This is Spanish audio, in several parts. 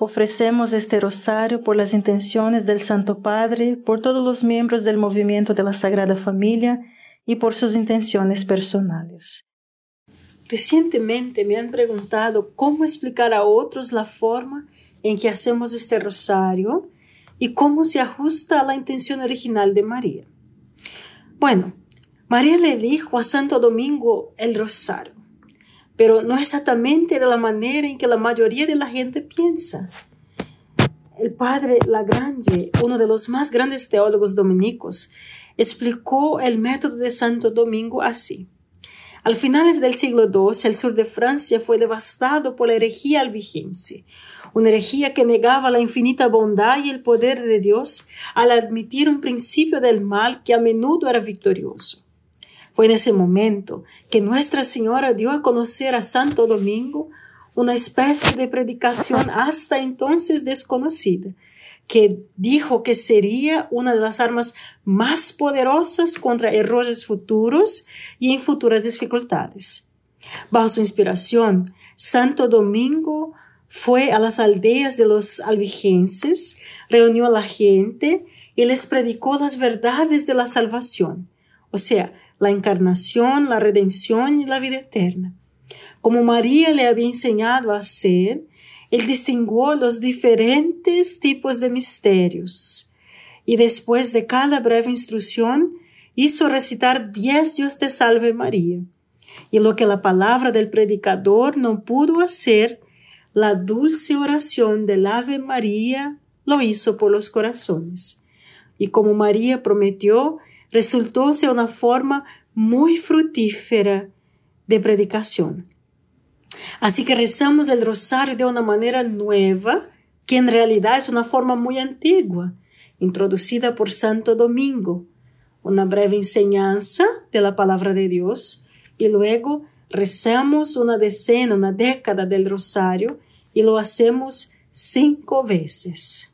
Ofrecemos este rosario por las intenciones del Santo Padre, por todos los miembros del movimiento de la Sagrada Familia y por sus intenciones personales. Recientemente me han preguntado cómo explicar a otros la forma en que hacemos este rosario y cómo se ajusta a la intención original de María. Bueno, María le dijo a Santo Domingo el rosario pero no exactamente de la manera en que la mayoría de la gente piensa. El padre Lagrange, uno de los más grandes teólogos dominicos, explicó el método de Santo Domingo así. Al finales del siglo II, el sur de Francia fue devastado por la herejía albigense, una herejía que negaba la infinita bondad y el poder de Dios al admitir un principio del mal que a menudo era victorioso. Fue en ese momento que Nuestra Señora dio a conocer a Santo Domingo una especie de predicación hasta entonces desconocida, que dijo que sería una de las armas más poderosas contra errores futuros y en futuras dificultades. Bajo su inspiración, Santo Domingo fue a las aldeas de los albigenses, reunió a la gente y les predicó las verdades de la salvación, o sea, la encarnación, la redención y la vida eterna. Como María le había enseñado a hacer, él distinguió los diferentes tipos de misterios y después de cada breve instrucción hizo recitar diez Dios te salve María. Y lo que la palabra del predicador no pudo hacer, la dulce oración del Ave María lo hizo por los corazones. Y como María prometió, resultó ser una forma muy fructífera de predicación. Así que rezamos el rosario de una manera nueva, que en realidad es una forma muy antigua, introducida por Santo Domingo, una breve enseñanza de la palabra de Dios y luego rezamos una decena, una década del rosario y lo hacemos cinco veces.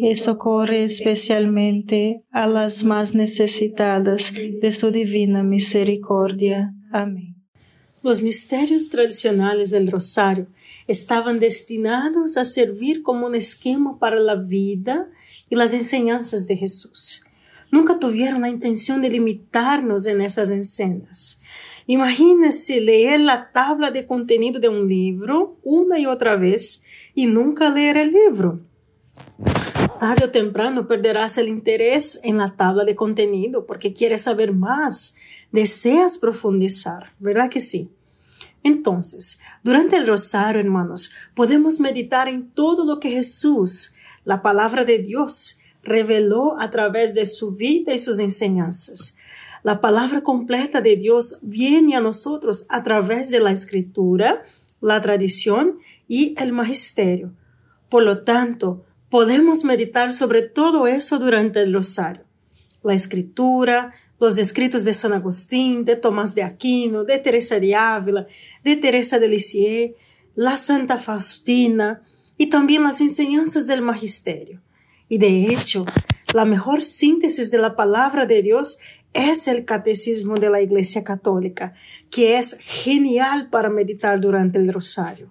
y socorre especialmente a las más necesitadas de su divina misericordia. Amén. Los misterios tradicionales del rosario estaban destinados a servir como un esquema para la vida y las enseñanzas de Jesús. Nunca tuvieron la intención de limitarnos en esas escenas. Imagínese leer la tabla de contenido de un libro una y otra vez y nunca leer el libro. Tarde o temprano perderás el interés en la tabla de contenido porque quieres saber más, deseas profundizar, ¿verdad que sí? Entonces, durante el rosario, hermanos, podemos meditar en todo lo que Jesús, la palabra de Dios, reveló a través de su vida y sus enseñanzas. La palabra completa de Dios viene a nosotros a través de la escritura, la tradición y el magisterio. Por lo tanto, podemos meditar sobre todo eso durante el rosario. La escritura, los escritos de San Agustín, de Tomás de Aquino, de Teresa de Ávila, de Teresa de Lisieux, la Santa Faustina y también las enseñanzas del magisterio. Y de hecho, la mejor síntesis de la palabra de Dios es el catecismo de la Iglesia Católica, que es genial para meditar durante el rosario.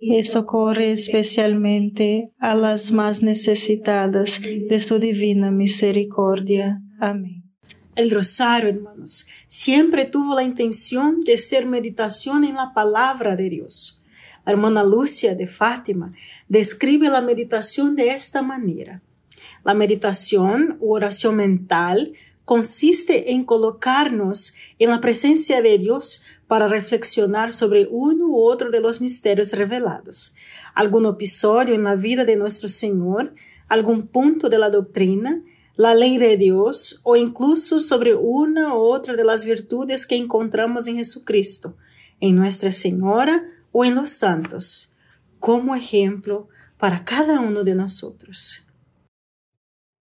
y socorre especialmente a las más necesitadas de su divina misericordia. Amén. El rosario, hermanos, siempre tuvo la intención de ser meditación en la palabra de Dios. La hermana Lucia de Fátima describe la meditación de esta manera. La meditación o oración mental consiste en colocarnos en la presencia de Dios para reflexionar sobre uno u otro de los misterios revelados, algún episodio en la vida de nuestro Señor, algún punto de la doctrina, la ley de Dios o incluso sobre una u otra de las virtudes que encontramos en Jesucristo, en Nuestra Señora o en los santos, como ejemplo para cada uno de nosotros.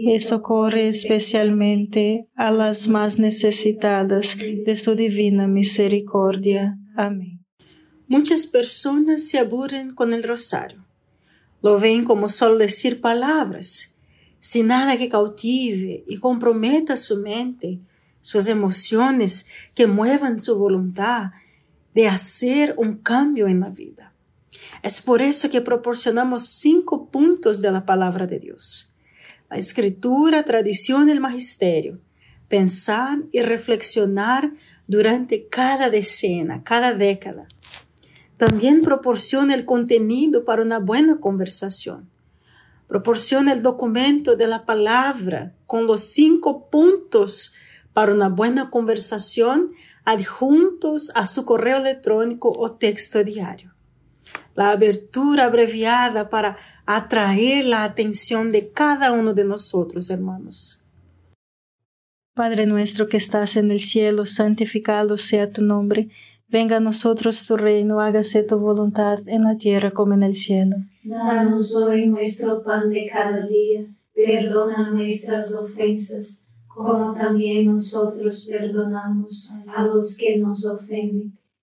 y socorre especialmente a las más necesitadas de su divina misericordia. Amén. Muchas personas se aburren con el rosario. Lo ven como solo decir palabras, sin nada que cautive y comprometa su mente, sus emociones, que muevan su voluntad de hacer un cambio en la vida. Es por eso que proporcionamos cinco puntos de la palabra de Dios la escritura, tradición y el magisterio, pensar y reflexionar durante cada decena, cada década. También proporciona el contenido para una buena conversación. Proporciona el documento de la palabra con los cinco puntos para una buena conversación adjuntos a su correo electrónico o texto diario. La abertura abreviada para atraer la atención de cada uno de nosotros, hermanos. Padre nuestro que estás en el cielo, santificado sea tu nombre. Venga a nosotros tu reino, hágase tu voluntad en la tierra como en el cielo. Danos hoy nuestro pan de cada día, perdona nuestras ofensas, como también nosotros perdonamos a los que nos ofenden,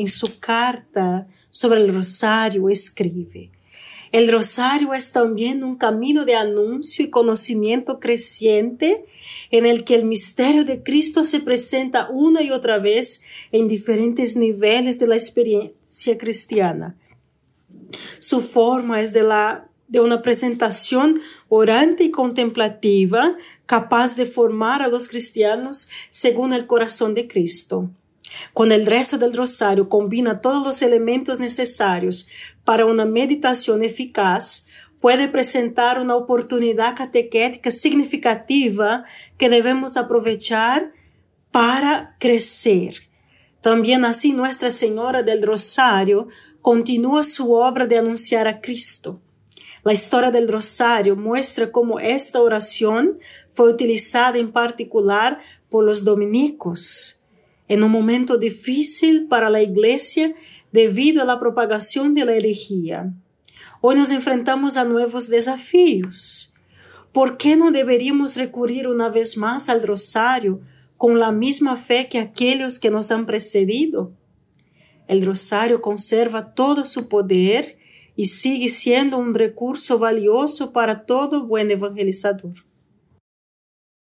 en su carta sobre el rosario, escribe, el rosario es también un camino de anuncio y conocimiento creciente en el que el misterio de Cristo se presenta una y otra vez en diferentes niveles de la experiencia cristiana. Su forma es de la de una presentación orante y contemplativa capaz de formar a los cristianos según el corazón de Cristo. Con el resto del rosario combina todos los elementos necesarios para una meditación eficaz, puede presentar una oportunidad catequética significativa que debemos aprovechar para crecer. También así Nuestra Señora del Rosario continúa su obra de anunciar a Cristo. La historia del Rosario muestra cómo esta oración fue utilizada en particular por los dominicos en un momento difícil para la Iglesia debido a la propagación de la herejía. Hoy nos enfrentamos a nuevos desafíos. ¿Por qué no deberíamos recurrir una vez más al rosario con la misma fe que aquellos que nos han precedido? El rosario conserva todo su poder y sigue siendo un recurso valioso para todo buen evangelizador.